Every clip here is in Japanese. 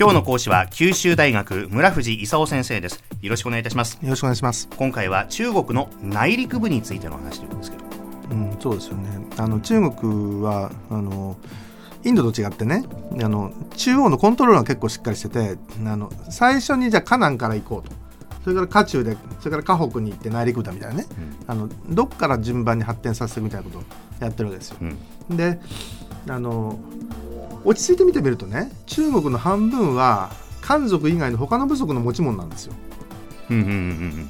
今日の講師は九州大学村藤勲先生です。よろしくお願いいたします。よろしくお願いします。今回は中国の内陸部についての話というんですけど。うんそうですよね。あの中国はあのインドと違ってねあの中央のコントロールが結構しっかりしててあの最初にじゃあ河南から行こうと。それから河中でそれから河北に行って内陸部だみたいなね、あのどっから順番に発展させていくみたいなことをやってるわけですよ。うん。であの落ち着いて見てみるとね中国の半分は漢族以外の他の部族の持ち物なんですよ。うんうんうんうん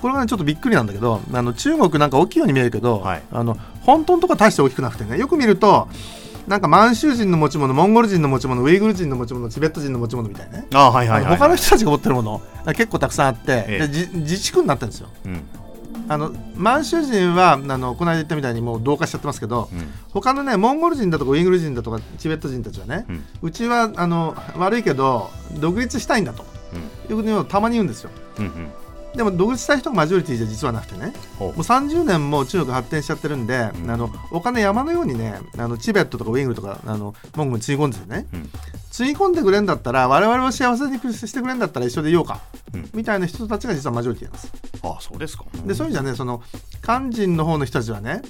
これがねちょっとびっくりなんだけどあの中国なんか大きいように見えるけど、はい。あの本当のとこは大して大きくなくてねよく見るとなんか満州人の持ち物モンゴル人の持ち物ウイグル人の持ち物チベット人の持ち物みたいなね、あはいはいはい、はい、他の人たちが持ってるものが結構たくさんあって、ええ。自治区になってるんですよ。うんあの満州人はあのこの間言ったみたいにもう同化しちゃってますけど、うん。他のねモンゴル人だとかウイグル人だとかチベット人たちはね、うん。うちはあの悪いけど独立したいんだということをたまに言うんですよ。うんうん。でも独立したい人がマジョリティじゃ実はなくてね。もう30年も中国発展しちゃってるんで、うん。あのお金山のようにねあのチベットとかウイグルとかあのモンゴルにつぎ込んでてねうんつぎ込んでくれんだったら我々を幸せにしてくれんだったら一緒でいようか。うん。みたいな人たちが実はマジョリティなんです。あそうですか。でそういう意味じゃねその漢人の方の人たちはね、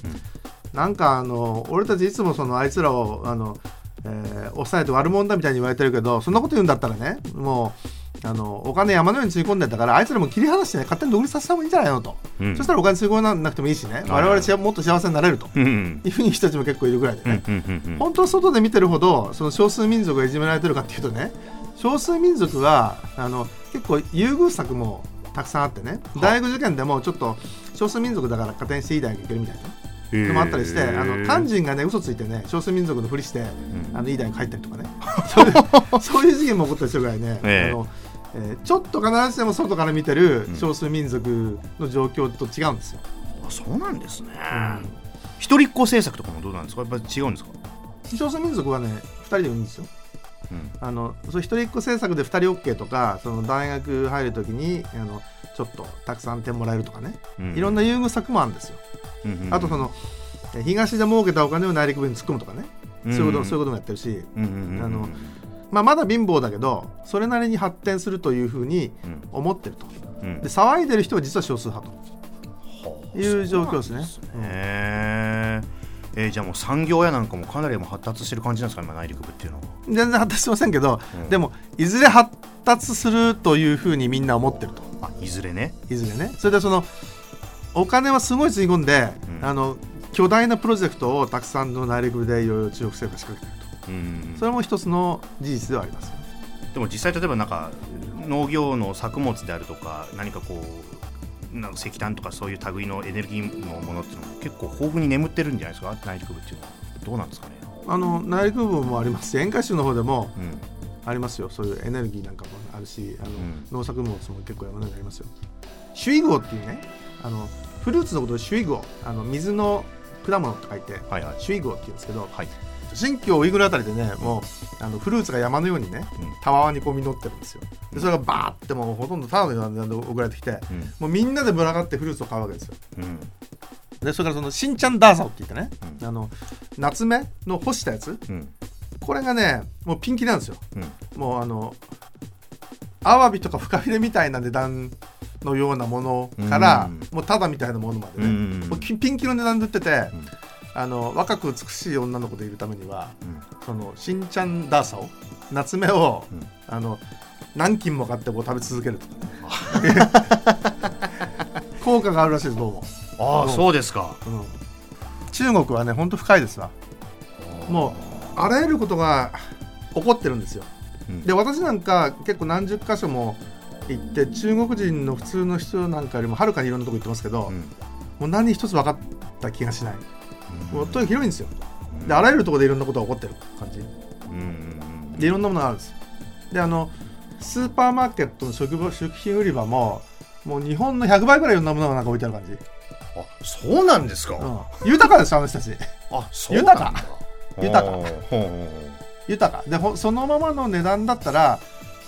なんかあの俺たちいつもそのあいつらをあの、えー抑えて悪者だみたいに言われてるけどそんなこと言うんだったらねもうあのお金山のようにつぎ込んでんだからあいつらも切り離してね勝手に独立させた方がいいんじゃないのと、うん。そしたらお金つぎ込まなくてもいいしね。はい我々しもっと幸せになれると。うん。うんいうふうに人たちも結構いるぐらいでうんね、本当は外で見てるほどその少数民族がいじめられてるかっていうとね少数民族はあの結構優遇策もたくさんあってね。大学受験でもちょっと少数民族だから加点していい大学行けるみたいな。へー。のもあったりしてあの漢人がね嘘ついてね少数民族のふりして、ん。あのいい大学入ったりとかね。そういう事件も起こったりするぐらいね、ええ。あのえーちょっと必ずしも外から見てるうん。少数民族の状況と違うんですよ。あそうなんですね、うん。一人っ子政策とかもどうなんですか？やっぱり違うんですか、少数民族はね2人でいいんですよ。うん。あのそう一人っ子政策で2人 OK とかその大学入るときにあのちょっとたくさん点もらえるとかね、うん。いろんな優遇策もあるんですよ。うんうんうん。あとそのえ東で儲けたお金を内陸部に突っ込むとかね、そういうことそういうこともやってるし、うんうんうんうん。あのまあ、まだ貧乏だけどそれなりに発展するというふうに思ってると。うん。うんで騒いでる人は実は少数派と。いう状況ですね。へーえーじゃあもう産業やなんかもかなりもう発達してる感じなんですか今内陸部っていうのは。全然発達してませんけど、うん。でもいずれ発達するというふうにみんな思ってると。あいずれね。いずれね。それでそのお金はすごいつぎ込んで、うん。あの巨大なプロジェクトをたくさんの内陸部でいろいろ中国政府が仕掛けてそれも一つの事実ではありますでも実際例えばなんか農業の作物であるとか何かこうなんか石炭とかそういう類のエネルギーのものっていうのも結構豊富に眠ってるんじゃないですか？内陸部っていうのは。どうなんですかね？あの内陸部もありますし沿海州の方でもうん。ありますよ。そういうエネルギーなんかもあるしあの、ん。農作物も結構山のようにありますよ。シュイゴっていうねあのフルーツのことをシュイゴあの水の果物って書いてはいはい。シュイゴって言うんですけどはい新疆ウイグルあたりでねもうあのフルーツが山のようにねうん。たわわにこう実ってるんですよ。でそれがバーってもうほとんどただのような送られてきてうん。もうみんなで群がってフルーツを買うわけですよ。うん。でそれからそのシンチャンダーサオって言ってね、うん。あの夏目の干したやつ。うん。これがねもうピンキリなんですよ。うん。もうあのアワビとかフカヒレみたいな値段のようなものから、うん。もうタダみたいなものまでね、うん。もうピピンキリの値段で売ってて、んあの若く美しい女の子でいるためにはうん。そのシンチャンダーサを夏目を、うん。あの何斤も買ってこう食べ続けると。効果があるらしいですどうも、ああうんそうですか。うん。中国はねほんと深いですわ。もうあらゆることが起こってるんですよ。うん。で私なんか結構何十箇所も行って中国人の普通の人なんかよりもはるかにいろんなとこ行ってますけど、うん。もう何一つ分かった気がしない、もうとにかく広いんですよ。うんであらゆるところでいろんなことが起こってる感じ。でいろんなものがあるんです。であのスーパーマーケットの食物食品売り場ももう日本の100倍ぐらいいろんなものがなんか置いてある感じ、あそうなんですか、うん、豊かですあの人たち。あそう豊か。ほうほうほう豊か。でほそのままの値段だったら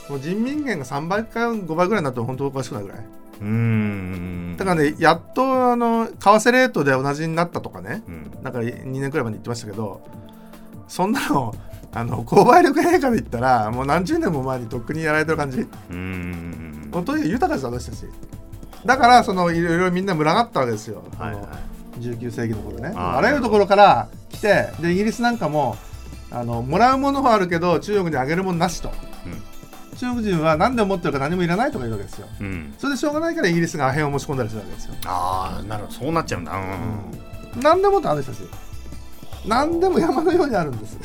もう人民元が3倍か5倍ぐらいになっても本当おかしくないぐらい。うんうんだからねやっとあの為替レートで同じになったとかね。うん。なんか2年くらい前に言ってましたけどそんなのあの購買力陛下で言ったらもう何十年も前にとっくにやられてる感じ。うん。もうとに豊かです私たち。だからそのいろいろみんな群がったわけですよ、はいはい。あの19世紀の頃ね。あらゆるところから来てでイギリスなんかもあのもらうものはあるけど中国にあげるものなしと中国人は何でも持ってるか何もいらないとか言うわけですよ。うん、うん、それでしょうがないからイギリスがアヘンを持ち込んだりするわけですよ。ああなるほど。そうなっちゃうんだ。うん、何でもってある人たち。何でも山のようにあるんです。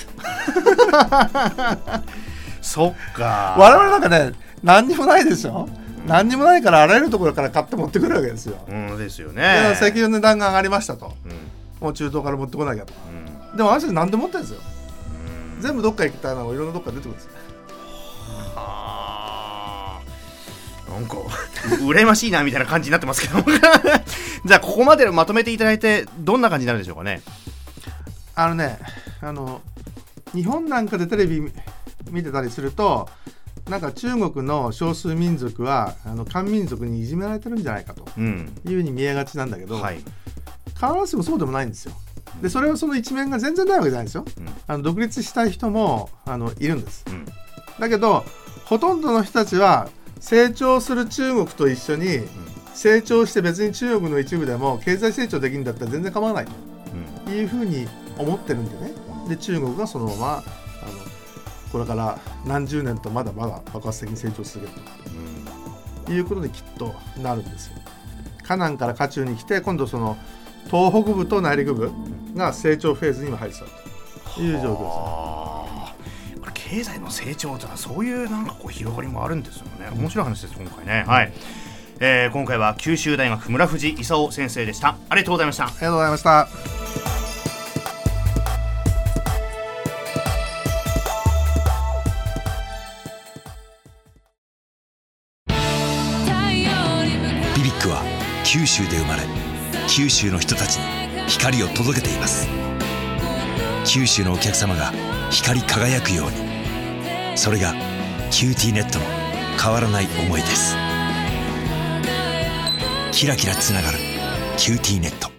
そっか。我々なんかね何にもないでしょ。何にもないからあらゆるところから買って持ってくるわけですよ、うんですよでね石油の値段が上がりましたと。うん。もう中東から持ってこなきゃと。うん。でも私たち何でも持ってるんですよ。うん。全部どっか行きたいのがいろんなどっか出てくるんですよなんかう 羨ましいなみたいな感じになってますけど。じゃあここまでまとめていただいてどんな感じになるでしょうかね？あのねあの日本なんかでテレビ見見てたりするとなんか中国の少数民族はあの漢民族にいじめられてるんじゃないかとうん。いうふうに見えがちなんだけど、はい、必ずしもそうでもないんですよ。でそれはその一面が全然ないわけじゃないんですよ。うん。あの独立したい人もあのいるんです。うん。だけどほとんどの人たちは成長する中国と一緒に成長して別に中国の一部でも経済成長できるんだったら全然構わない。うん。というふうに思ってるんでね。で中国がそのままあのこれから何十年とまだまだ爆発的に成長し続けるということできっとなるんですよ。河南から渦中に来て今度その東北部と内陸部が成長フェーズに今入ってたという状況です。あーこれ経済の成長というのはそういうなんかこう広がりもあるんですよね。面白い話です今回ね、はい、えー今回は九州大学村藤勲先生でした。ありがとうございました。ありがとうございました。BBIQ は九州で生まれ九州の人たちに光を届けています。九州のお客様が光り輝くようにそれが QTnet の変わらない思いです。キラキラつながる QTnet。